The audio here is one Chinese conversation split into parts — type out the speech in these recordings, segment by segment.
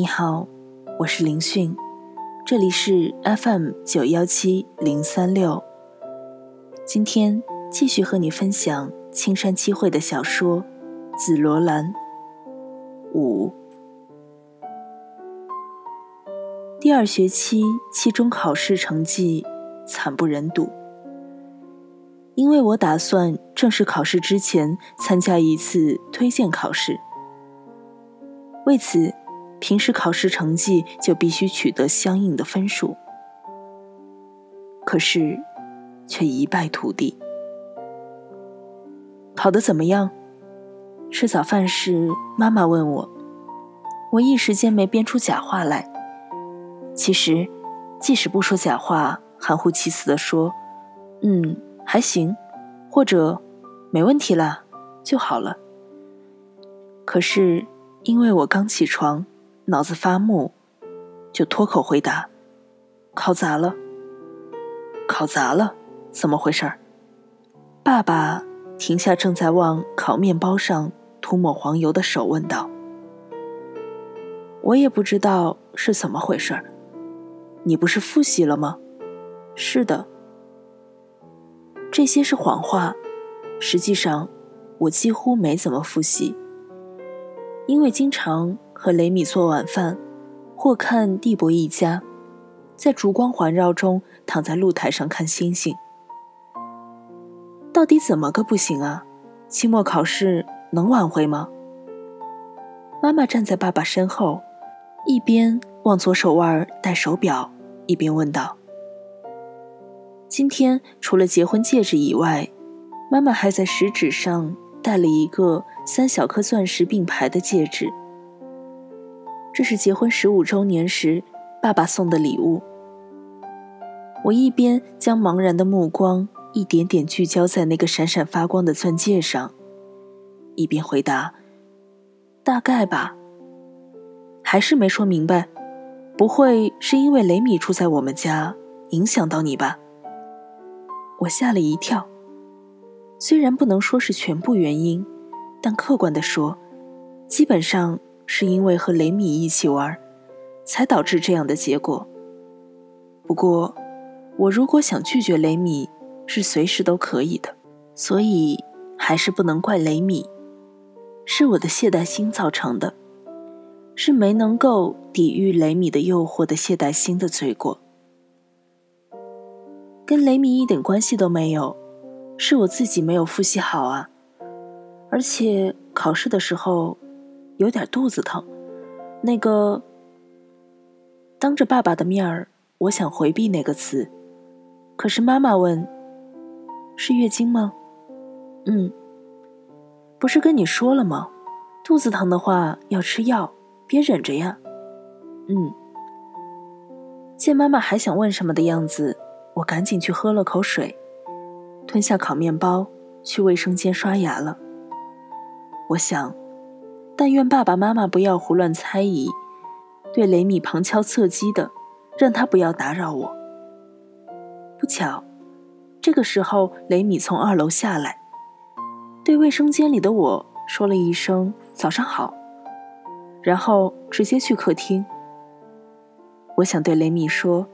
你好，我是林讯，这里是 FM 九幺七零三六。今天继续和你分享青山七惠的小说《紫罗兰》五。第二学期期中考试成绩惨不忍睹，因为我打算正式考试之前参加一次推荐考试，为此。平时考试成绩就必须取得相应的分数，可是却一败涂地。考得怎么样？吃早饭时，妈妈问我，我一时间没编出假话来。其实，即使不说假话，含糊其辞地说“嗯，还行”或者“没问题啦”就好了。可是，因为我刚起床。脑子发木，就脱口回答：“考砸了，考砸了，怎么回事？”爸爸停下正在往烤面包上涂抹黄油的手，问道：“我也不知道是怎么回事。你不是复习了吗？”“是的。”这些是谎话。实际上，我几乎没怎么复习，因为经常。和雷米做晚饭，或看蒂博一家，在烛光环绕中躺在露台上看星星。到底怎么个不行啊？期末考试能挽回吗？妈妈站在爸爸身后，一边往左手腕戴手表，一边问道：“今天除了结婚戒指以外，妈妈还在食指上戴了一个三小颗钻石并排的戒指。”这是结婚十五周年时爸爸送的礼物。我一边将茫然的目光一点点聚焦在那个闪闪发光的钻戒上，一边回答：“大概吧。”还是没说明白。不会是因为雷米住在我们家影响到你吧？我吓了一跳。虽然不能说是全部原因，但客观的说，基本上。是因为和雷米一起玩，才导致这样的结果。不过，我如果想拒绝雷米，是随时都可以的。所以，还是不能怪雷米，是我的懈怠心造成的，是没能够抵御雷米的诱惑的懈怠心的罪过，跟雷米一点关系都没有，是我自己没有复习好啊。而且考试的时候。有点肚子疼，那个当着爸爸的面儿，我想回避那个词，可是妈妈问：“是月经吗？”“嗯。”“不是跟你说了吗？肚子疼的话要吃药，别忍着呀。”“嗯。”见妈妈还想问什么的样子，我赶紧去喝了口水，吞下烤面包，去卫生间刷牙了。我想。但愿爸爸妈妈不要胡乱猜疑，对雷米旁敲侧击的，让他不要打扰我。不巧，这个时候雷米从二楼下来，对卫生间里的我说了一声“早上好”，然后直接去客厅。我想对雷米说：“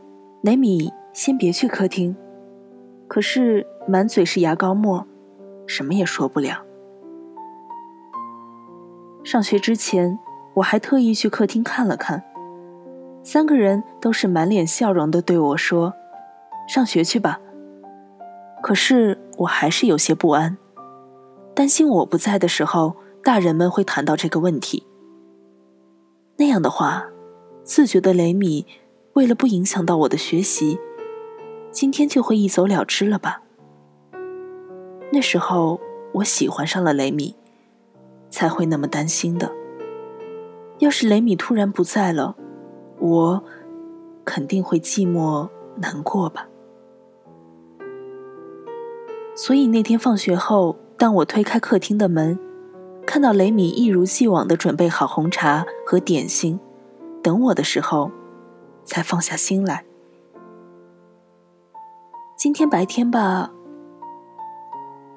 雷米，先别去客厅。”可是满嘴是牙膏沫，什么也说不了。上学之前，我还特意去客厅看了看，三个人都是满脸笑容的对我说：“上学去吧。”可是我还是有些不安，担心我不在的时候，大人们会谈到这个问题。那样的话，自觉的雷米为了不影响到我的学习，今天就会一走了之了吧？那时候，我喜欢上了雷米。才会那么担心的。要是雷米突然不在了，我肯定会寂寞难过吧。所以那天放学后，当我推开客厅的门，看到雷米一如既往的准备好红茶和点心，等我的时候，才放下心来。今天白天吧，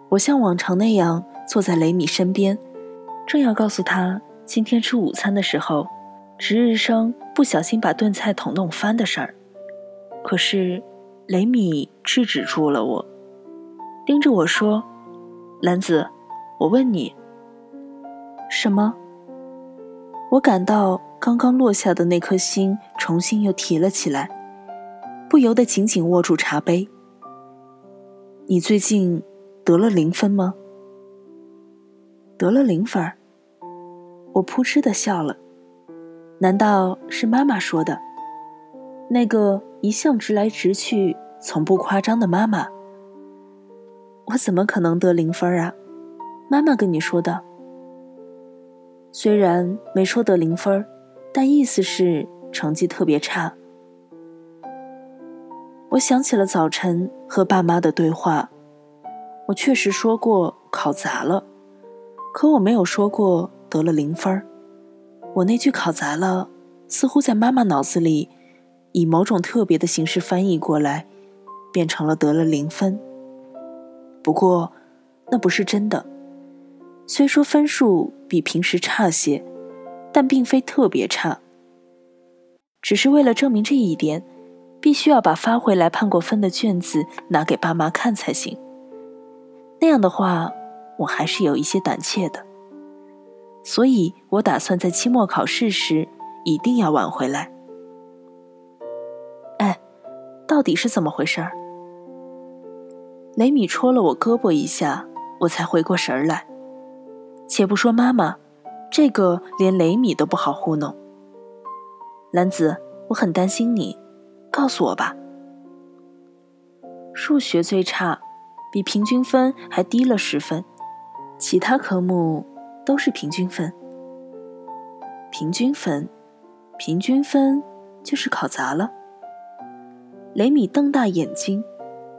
我像往常那样坐在雷米身边。正要告诉他今天吃午餐的时候，值日生不小心把炖菜桶弄翻的事儿。可是，雷米制止住了我，盯着我说：“兰子，我问你，什么？”我感到刚刚落下的那颗心重新又提了起来，不由得紧紧握住茶杯。你最近得了零分吗？得了零分？我扑哧的笑了。难道是妈妈说的？那个一向直来直去、从不夸张的妈妈？我怎么可能得零分啊？妈妈跟你说的。虽然没说得零分，但意思是成绩特别差。我想起了早晨和爸妈的对话，我确实说过考砸了，可我没有说过得了零分。我那句考砸了，似乎在妈妈脑子里以某种特别的形式翻译过来，变成了得了零分。不过，那不是真的。虽说分数比平时差些，但并非特别差。只是为了证明这一点，必须要把发回来判过分的卷子拿给爸妈看才行。那样的话，我还是有一些胆怯的。所以我打算在期末考试时一定要挽回来。哎，到底是怎么回事？雷米戳了我胳膊一下，我才回过神儿来。且不说妈妈，这个连雷米都不好糊弄。兰子，我很担心你，告诉我吧。数学最差，比平均分还低了十分，其他科目都是平均分。平均分，平均分就是考砸了。雷米瞪大眼睛，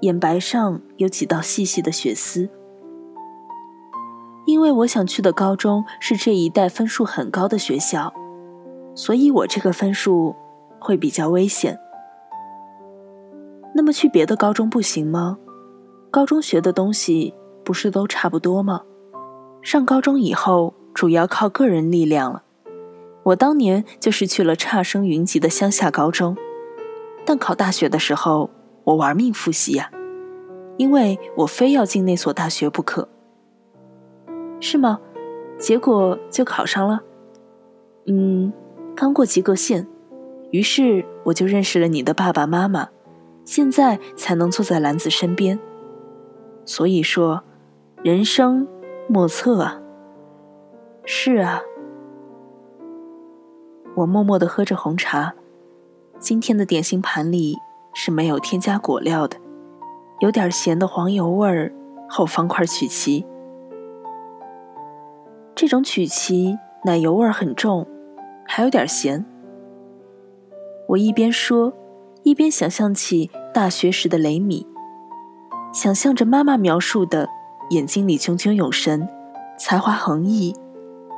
眼白上有几道细细的血丝。因为我想去的高中是这一带分数很高的学校，所以我这个分数会比较危险。那么去别的高中不行吗？高中学的东西不是都差不多吗？上高中以后主要靠个人力量了。我当年就是去了差生云集的乡下高中，但考大学的时候我玩命复习呀，因为我非要进那所大学不可。是吗？结果就考上了。嗯，刚过及格线，于是我就认识了你的爸爸妈妈，现在才能坐在兰子身边。所以说，人生莫测啊。是啊。我默默的喝着红茶，今天的点心盘里是没有添加果料的，有点咸的黄油味儿，后方块曲奇。这种曲奇奶油味儿很重，还有点咸。我一边说，一边想象起大学时的雷米，想象着妈妈描述的眼睛里炯炯有神、才华横溢、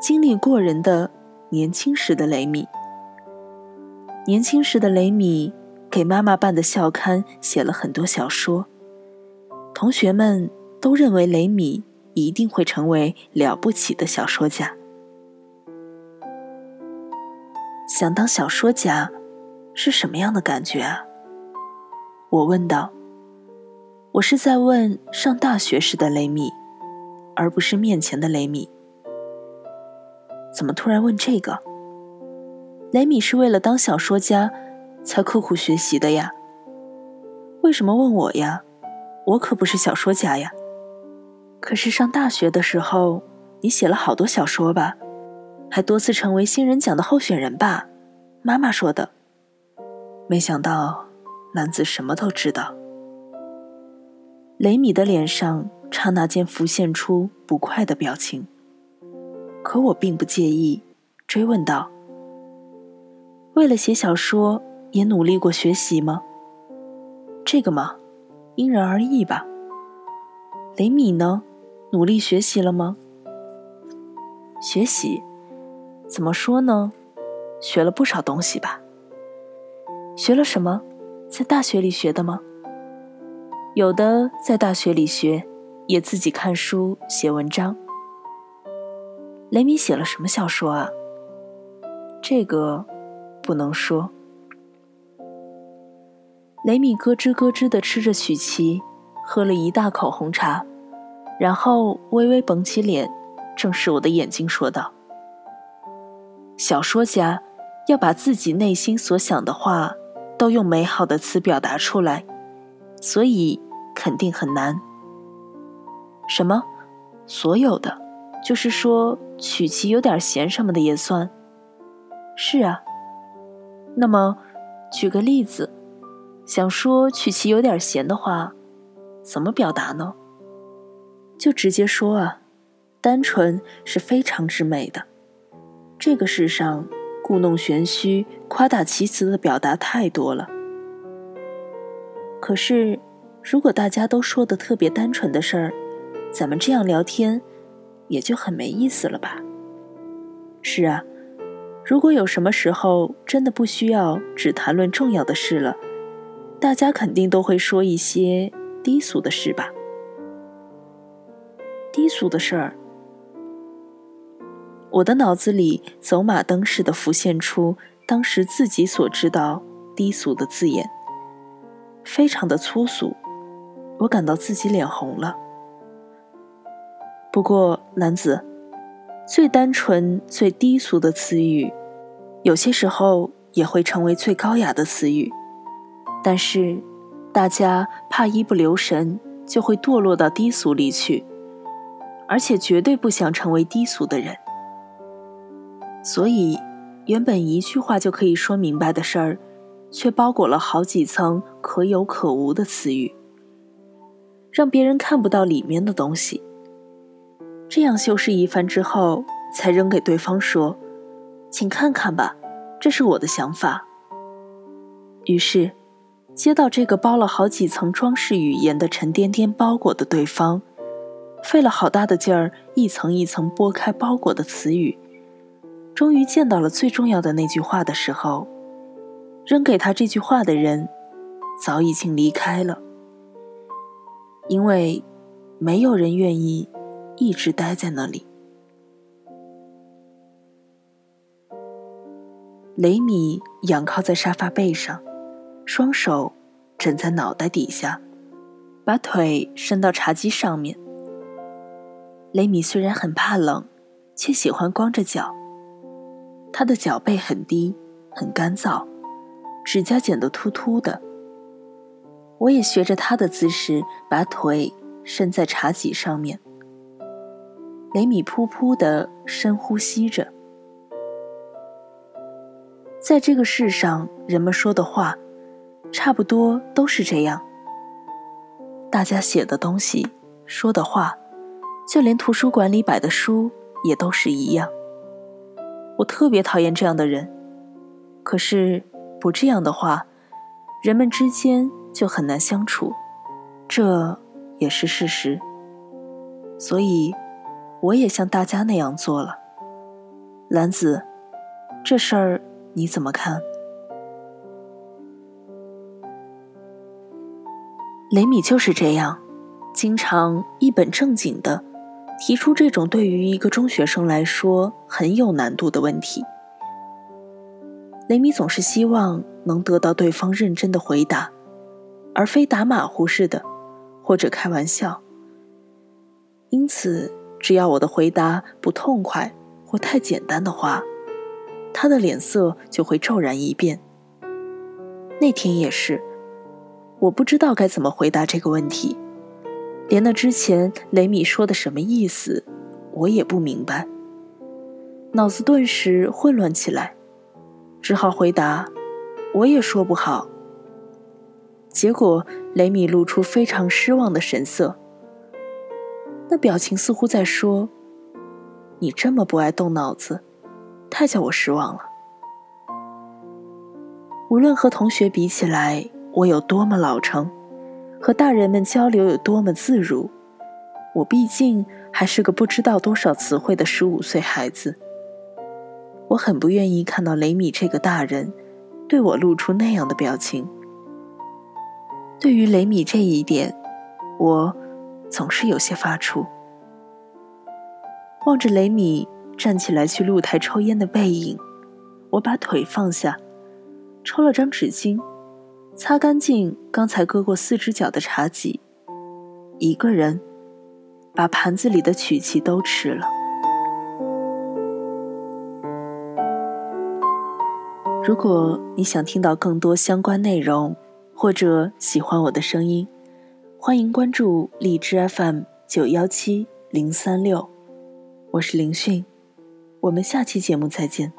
精力过人的年轻时的雷米。年轻时的雷米给妈妈办的校刊写了很多小说，同学们都认为雷米。一定会成为了不起的小说家。想当小说家是什么样的感觉啊？我问道。我是在问上大学时的雷米，而不是面前的雷米。怎么突然问这个？雷米是为了当小说家才刻苦学习的呀。为什么问我呀？我可不是小说家呀。可是上大学的时候，你写了好多小说吧，还多次成为新人奖的候选人吧？妈妈说的。没想到男子什么都知道。雷米的脸上刹那间浮现出不快的表情，可我并不介意，追问道：“为了写小说，也努力过学习吗？”这个嘛，因人而异吧。雷米呢？努力学习了吗？学习，怎么说呢？学了不少东西吧。学了什么？在大学里学的吗？有的在大学里学，也自己看书写文章。雷米写了什么小说啊？这个不能说。雷米咯吱咯吱地吃着曲奇，喝了一大口红茶，然后微微绷起脸，正视我的眼睛，说道：“小说家要把自己内心所想的话，都用美好的词表达出来，所以肯定很难。什么？所有的？就是说曲奇有点咸什么的也算？是啊。那么，举个例子。”想说曲奇有点咸的话，怎么表达呢？就直接说啊，单纯是非常之美的。这个世上故弄玄虚、夸大其词的表达太多了。可是，如果大家都说的特别单纯的事儿，咱们这样聊天也就很没意思了吧？是啊，如果有什么时候真的不需要只谈论重要的事了。大家肯定都会说一些低俗的事吧？低俗的事儿，我的脑子里走马灯似的浮现出当时自己所知道低俗的字眼，非常的粗俗，我感到自己脸红了。不过，男子最单纯、最低俗的词语，有些时候也会成为最高雅的词语。但是，大家怕一不留神就会堕落到低俗里去，而且绝对不想成为低俗的人。所以，原本一句话就可以说明白的事儿，却包裹了好几层可有可无的词语，让别人看不到里面的东西。这样修饰一番之后，才扔给对方说：“请看看吧，这是我的想法。”于是。接到这个包了好几层装饰语言的沉甸甸包裹的对方，费了好大的劲儿，一层一层剥开包裹的词语，终于见到了最重要的那句话的时候，扔给他这句话的人，早已经离开了，因为没有人愿意一直待在那里。雷米仰靠在沙发背上。双手枕在脑袋底下，把腿伸到茶几上面。雷米虽然很怕冷，却喜欢光着脚。他的脚背很低，很干燥，指甲剪得秃秃的。我也学着他的姿势，把腿伸在茶几上面。雷米噗噗的深呼吸着。在这个世上，人们说的话。差不多都是这样。大家写的东西、说的话，就连图书馆里摆的书也都是一样。我特别讨厌这样的人。可是不这样的话，人们之间就很难相处，这也是事实。所以，我也像大家那样做了。兰子，这事儿你怎么看？雷米就是这样，经常一本正经的提出这种对于一个中学生来说很有难度的问题。雷米总是希望能得到对方认真的回答，而非打马虎似的，或者开玩笑。因此，只要我的回答不痛快或太简单的话，他的脸色就会骤然一变。那天也是。我不知道该怎么回答这个问题，连那之前雷米说的什么意思，我也不明白，脑子顿时混乱起来，只好回答，我也说不好。结果雷米露出非常失望的神色，那表情似乎在说：“你这么不爱动脑子，太叫我失望了。”无论和同学比起来。我有多么老成，和大人们交流有多么自如，我毕竟还是个不知道多少词汇的十五岁孩子。我很不愿意看到雷米这个大人对我露出那样的表情。对于雷米这一点，我总是有些发怵。望着雷米站起来去露台抽烟的背影，我把腿放下，抽了张纸巾，擦干净刚才割过四只脚的茶几，一个人把盘子里的曲奇都吃了。如果你想听到更多相关内容，或者喜欢我的声音，欢迎关注荔枝 FM 九幺七零三六，我是林讯，我们下期节目再见。